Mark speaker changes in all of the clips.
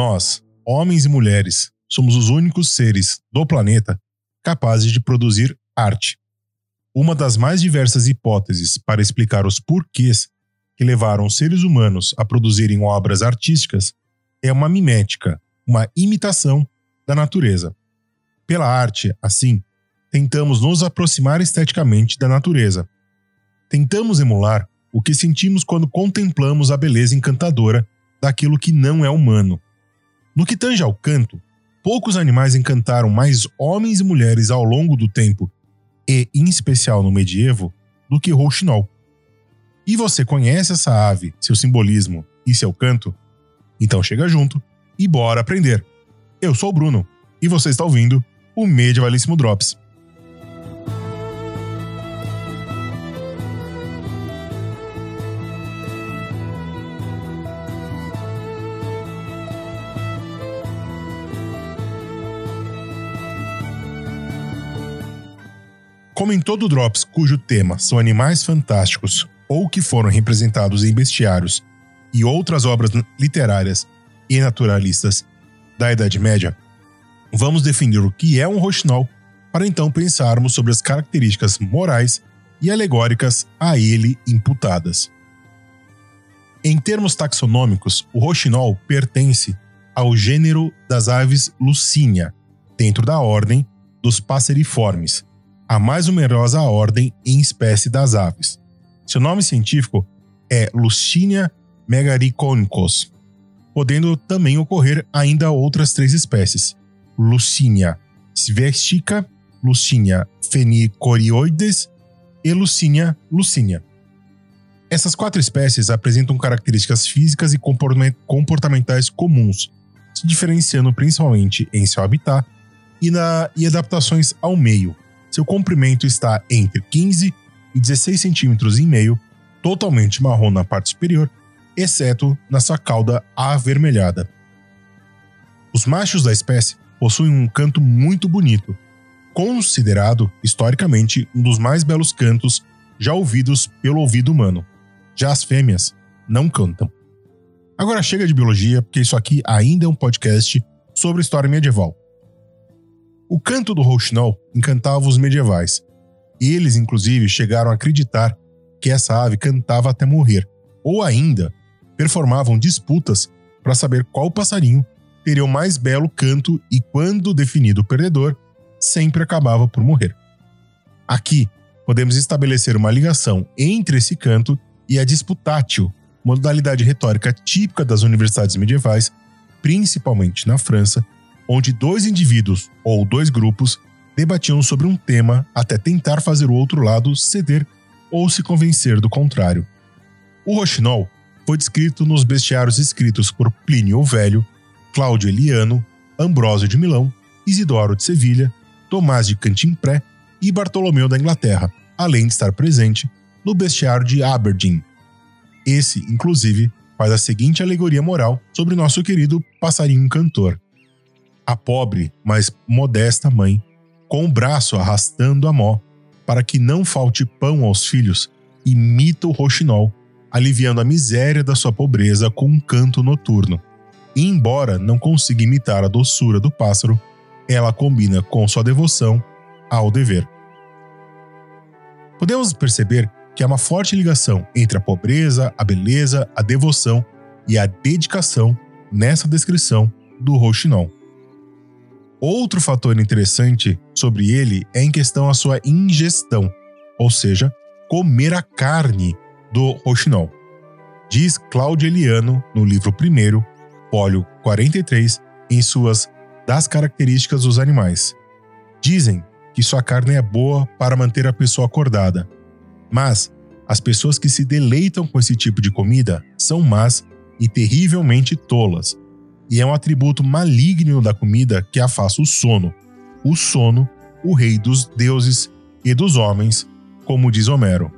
Speaker 1: Nós, homens e mulheres, somos os únicos seres do planeta capazes de produzir arte. Uma das mais diversas hipóteses para explicar os porquês que levaram seres humanos a produzirem obras artísticas é uma mimética, uma imitação da natureza. Pela arte, assim, tentamos nos aproximar esteticamente da natureza. Tentamos emular o que sentimos quando contemplamos a beleza encantadora daquilo que não é humano. No que tange ao canto, poucos animais encantaram mais homens e mulheres ao longo do tempo, e em especial no medievo, do que rouxinol. E você conhece essa ave, seu simbolismo e seu canto? Então chega junto e bora aprender. Eu sou o Bruno e você está ouvindo o Medievalíssimo Drops. Como em todo Drops cujo tema são animais fantásticos ou que foram representados em bestiários e outras obras literárias e naturalistas da Idade Média, vamos definir o que é um roxinol para então pensarmos sobre as características morais e alegóricas a ele imputadas. Em termos taxonômicos, o roxinol pertence ao gênero das aves Lucínia, dentro da ordem dos passeriformes, a mais numerosa ordem em espécie das aves. Seu nome científico é Lucinia megariconicos, podendo também ocorrer ainda outras três espécies: Lucinia svestica, Lucinia fenicorioides e Lucinia lucinia. Essas quatro espécies apresentam características físicas e comportamentais comuns, se diferenciando principalmente em seu habitat e, na, e adaptações ao meio, seu comprimento está entre 15 e 16 centímetros e meio, totalmente marrom na parte superior, exceto na sua cauda avermelhada. Os machos da espécie possuem um canto muito bonito, considerado historicamente um dos mais belos cantos já ouvidos pelo ouvido humano. Já as fêmeas não cantam. Agora chega de biologia, porque isso aqui ainda é um podcast sobre história medieval. O canto do rouxinol encantava os medievais. Eles, inclusive, chegaram a acreditar que essa ave cantava até morrer, ou ainda performavam disputas para saber qual passarinho teria o mais belo canto e, quando definido o perdedor, sempre acabava por morrer. Aqui podemos estabelecer uma ligação entre esse canto e a disputatio, modalidade retórica típica das universidades medievais, principalmente na França, onde dois indivíduos ou dois grupos debatiam sobre um tema até tentar fazer o outro lado ceder ou se convencer do contrário. O roxinol foi descrito nos bestiários escritos por Plínio o Velho, Cláudio Eliano, Ambrósio de Milão, Isidoro de Sevilha, Tomás de Cantimpré e Bartolomeu da Inglaterra, além de estar presente no bestiário de Aberdeen. Esse, inclusive, faz a seguinte alegoria moral sobre nosso querido passarinho cantor a pobre, mas modesta mãe, com o braço arrastando a mó, para que não falte pão aos filhos, imita o roxinol, aliviando a miséria da sua pobreza com um canto noturno. E embora não consiga imitar a doçura do pássaro, ela combina com sua devoção ao dever. Podemos perceber que há uma forte ligação entre a pobreza, a beleza, a devoção e a dedicação nessa descrição do roxinol. Outro fator interessante sobre ele é em questão a sua ingestão, ou seja, comer a carne do roxinol. Diz Cláudio Eliano no livro 1, óleo 43, em suas Das Características dos Animais. Dizem que sua carne é boa para manter a pessoa acordada, mas as pessoas que se deleitam com esse tipo de comida são más e terrivelmente tolas, e é um atributo maligno da comida que afasta o sono. O sono, o rei dos deuses e dos homens, como diz Homero.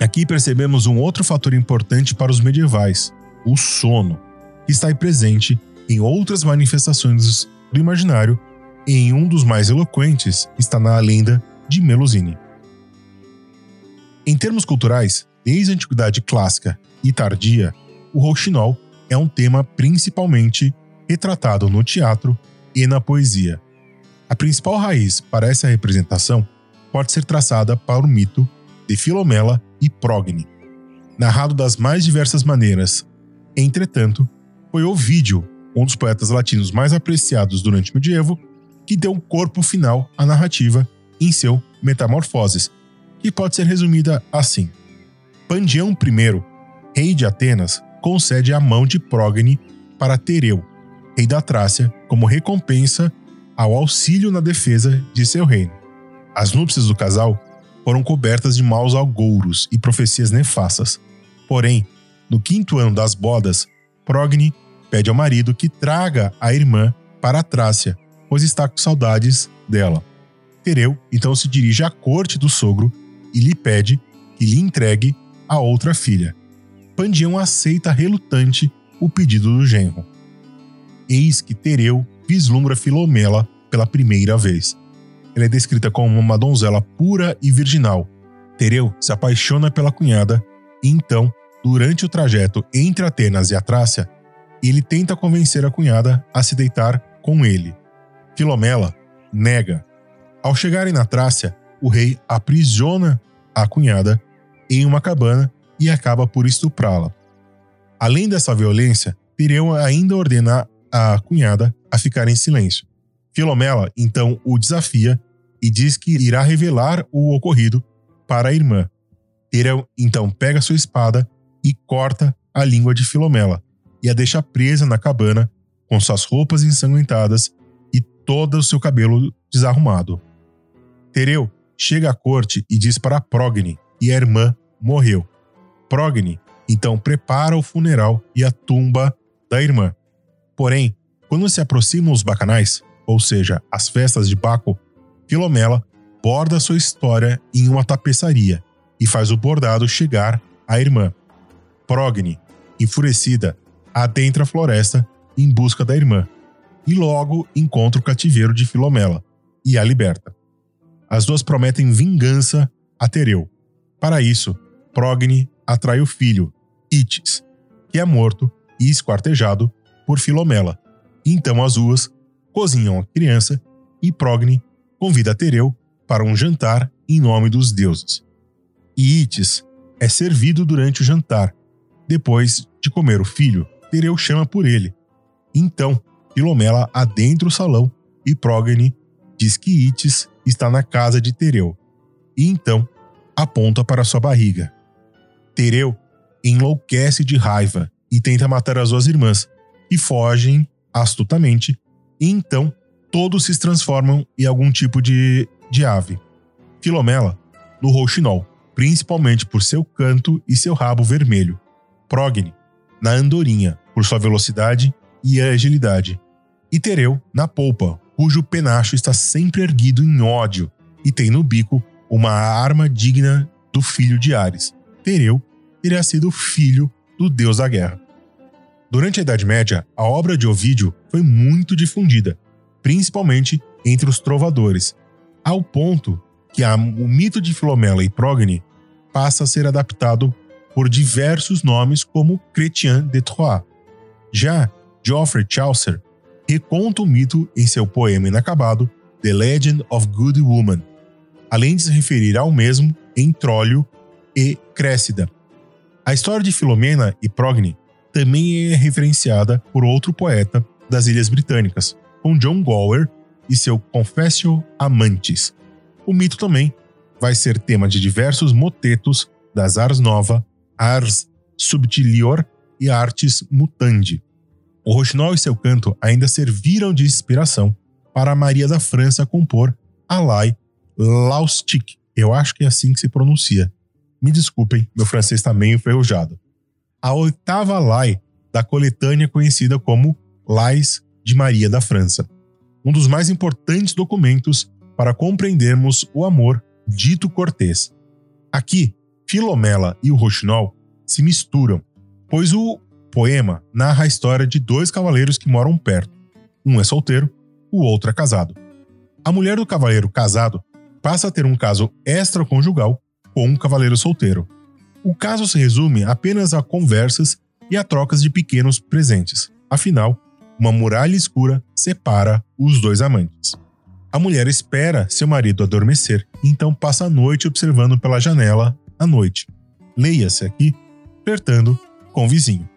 Speaker 1: Aqui percebemos um outro fator importante para os medievais, o sono, que está presente em outras manifestações do imaginário e em um dos mais eloquentes está na lenda de Melusine. Em termos culturais, desde a antiguidade clássica e tardia, o rouxinol é um tema principalmente retratado no teatro e na poesia. A principal raiz para essa representação pode ser traçada para o mito de Filomela e Progne, narrado das mais diversas maneiras. Entretanto, foi Ovídio, um dos poetas latinos mais apreciados durante o medievo, que deu um corpo final à narrativa em seu Metamorfoses, que pode ser resumida assim: Pandião I, rei de Atenas, concede a mão de Progne para Tereu, rei da Trácia, como recompensa ao auxílio na defesa de seu reino. As núpcias do casal foram cobertas de maus augouros e profecias nefastas. Porém, no quinto ano das bodas, Progni pede ao marido que traga a irmã para a Trácia, pois está com saudades dela. Tereu então se dirige à corte do sogro e lhe pede que lhe entregue a outra filha. Pandião aceita relutante o pedido do genro. Eis que Tereu vislumbra Filomela pela primeira vez. Ela é descrita como uma donzela pura e virginal. Tereu se apaixona pela cunhada e então, durante o trajeto entre Atenas e a Trácia, ele tenta convencer a cunhada a se deitar com ele. Filomela nega. Ao chegarem na Trácia, o rei aprisiona a cunhada em uma cabana e acaba por estuprá-la. Além dessa violência, Pireu ainda ordena a cunhada a ficar em silêncio. Filomela então o desafia e diz que irá revelar o ocorrido para a irmã. Pireu então pega sua espada e corta a língua de Filomela e a deixa presa na cabana com suas roupas ensanguentadas e todo o seu cabelo desarrumado. Tereu chega à corte e diz para Progne e a irmã morreu. Progne então prepara o funeral e a tumba da irmã. Porém, quando se aproximam os bacanais, ou seja, as festas de Baco, Filomela borda sua história em uma tapeçaria e faz o bordado chegar à irmã. Progne, enfurecida, adentra a floresta em busca da irmã e logo encontra o cativeiro de Filomela e a liberta. As duas prometem vingança a Tereu. Para isso, Progne atrai o filho, Itis, que é morto e esquartejado por Filomela. Então as duas cozinham a criança e Progne convida Tereu para um jantar em nome dos deuses. E Itis é servido durante o jantar. Depois de comer o filho, Tereu chama por ele. Então, Filomela adentra o salão e Progne diz que Itis está na casa de Tereu. E então aponta para sua barriga. Tereu enlouquece de raiva e tenta matar as duas irmãs, que fogem astutamente, e então todos se transformam em algum tipo de, de ave. Filomela, no rouxinol, principalmente por seu canto e seu rabo vermelho. Progne, na andorinha, por sua velocidade e agilidade. E Tereu, na polpa, cujo penacho está sempre erguido em ódio e tem no bico uma arma digna do filho de Ares. Tereu teria sido filho do deus da guerra. Durante a Idade Média, a obra de Ovídio foi muito difundida, principalmente entre os trovadores, ao ponto que o mito de Filomela e Progne passa a ser adaptado por diversos nomes como Chrétien de Troyes. Já Geoffrey Chaucer reconta o mito em seu poema inacabado The Legend of Good Woman, além de se referir ao mesmo em Trólio e Crécida, a história de Filomena e Progne também é referenciada por outro poeta das Ilhas Britânicas, com John Gower e seu Confessio Amantis. O mito também vai ser tema de diversos motetos das Ars Nova, Ars Subtilior e Artes Mutandi. O Rochinol e seu canto ainda serviram de inspiração para Maria da França compor Alai Laustic, eu acho que é assim que se pronuncia, me desculpem, meu francês está meio enferrujado. A oitava lei da coletânea conhecida como Lais de Maria da França. Um dos mais importantes documentos para compreendermos o amor dito cortês. Aqui, Filomela e o Rochinol se misturam, pois o poema narra a história de dois cavaleiros que moram perto. Um é solteiro, o outro é casado. A mulher do cavaleiro casado passa a ter um caso extraconjugal com um cavaleiro solteiro. O caso se resume apenas a conversas e a trocas de pequenos presentes. Afinal, uma muralha escura separa os dois amantes. A mulher espera seu marido adormecer, então passa a noite observando pela janela à noite. Leia-se aqui, flertando com o vizinho.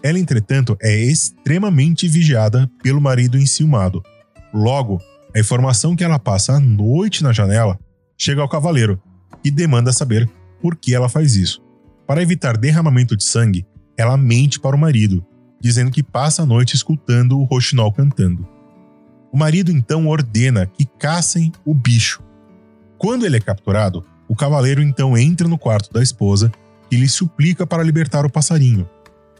Speaker 1: Ela, entretanto, é extremamente vigiada pelo marido enciumado. Logo, a informação que ela passa a noite na janela chega ao cavaleiro, e demanda saber por que ela faz isso. Para evitar derramamento de sangue, ela mente para o marido, dizendo que passa a noite escutando o roxinol cantando. O marido então ordena que caçem o bicho. Quando ele é capturado, o cavaleiro então entra no quarto da esposa e lhe suplica para libertar o passarinho.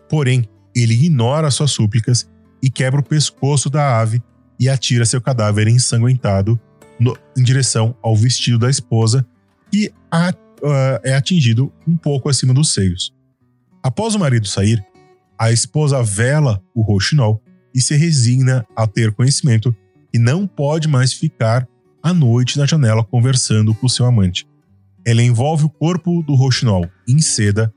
Speaker 1: Porém, ele ignora suas súplicas e quebra o pescoço da ave e atira seu cadáver ensanguentado no, em direção ao vestido da esposa, que a, uh, é atingido um pouco acima dos seios. Após o marido sair, a esposa vela o roxinol e se resigna a ter conhecimento que não pode mais ficar à noite na janela conversando com seu amante. Ela envolve o corpo do roxinol em seda,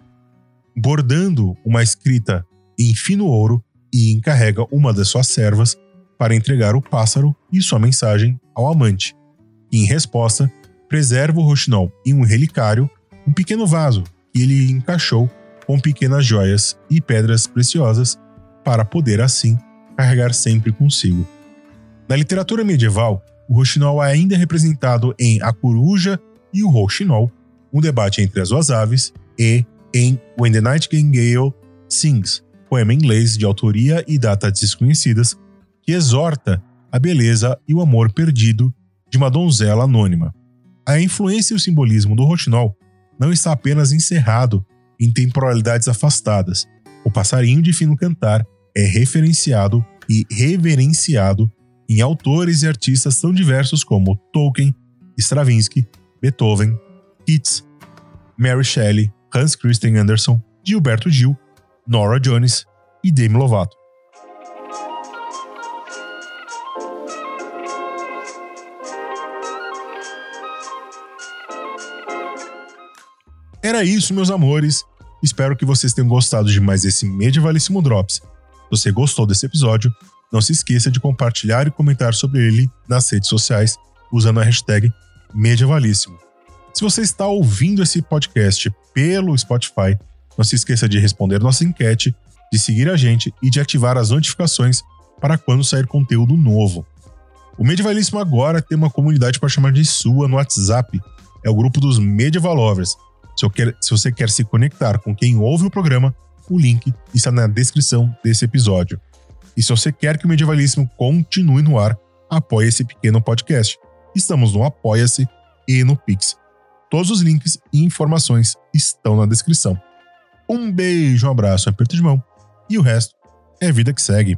Speaker 1: bordando uma escrita em fino ouro e encarrega uma das suas servas para entregar o pássaro e sua mensagem ao amante, em resposta, preserva o roxinol em um relicário, um pequeno vaso que ele encaixou com pequenas joias e pedras preciosas para poder, assim, carregar sempre consigo. Na literatura medieval, o roxinol é ainda representado em A Coruja e o Rouxinol, um debate entre as duas aves, e em When the Nightingale Sings, poema inglês de autoria e datas desconhecidas, que exorta a beleza e o amor perdido de uma donzela anônima. A influência e o simbolismo do roxinol não está apenas encerrado em temporalidades afastadas. O passarinho de fino cantar é referenciado e reverenciado em autores e artistas tão diversos como Tolkien, Stravinsky, Beethoven, Keats, Mary Shelley, Hans Christian Andersen, Gilberto Gil, Nora Jones e Demi Lovato. Era isso, meus amores. Espero que vocês tenham gostado de mais esse Medievalíssimo Drops. Se você gostou desse episódio, não se esqueça de compartilhar e comentar sobre ele nas redes sociais usando a hashtag Medievalíssimo. Se você está ouvindo esse podcast pelo Spotify, não se esqueça de responder nossa enquete, de seguir a gente e de ativar as notificações para quando sair conteúdo novo. O Medievalíssimo agora tem uma comunidade para chamar de sua no WhatsApp. É o grupo dos Medieval Lovers se, quer, se você quer se conectar com quem ouve o programa, o link está na descrição desse episódio. E se você quer que o medievalismo continue no ar, apoie esse pequeno podcast. Estamos no Apoia-se e no Pix. Todos os links e informações estão na descrição. Um beijo, um abraço, um aperto de mão e o resto é vida que segue.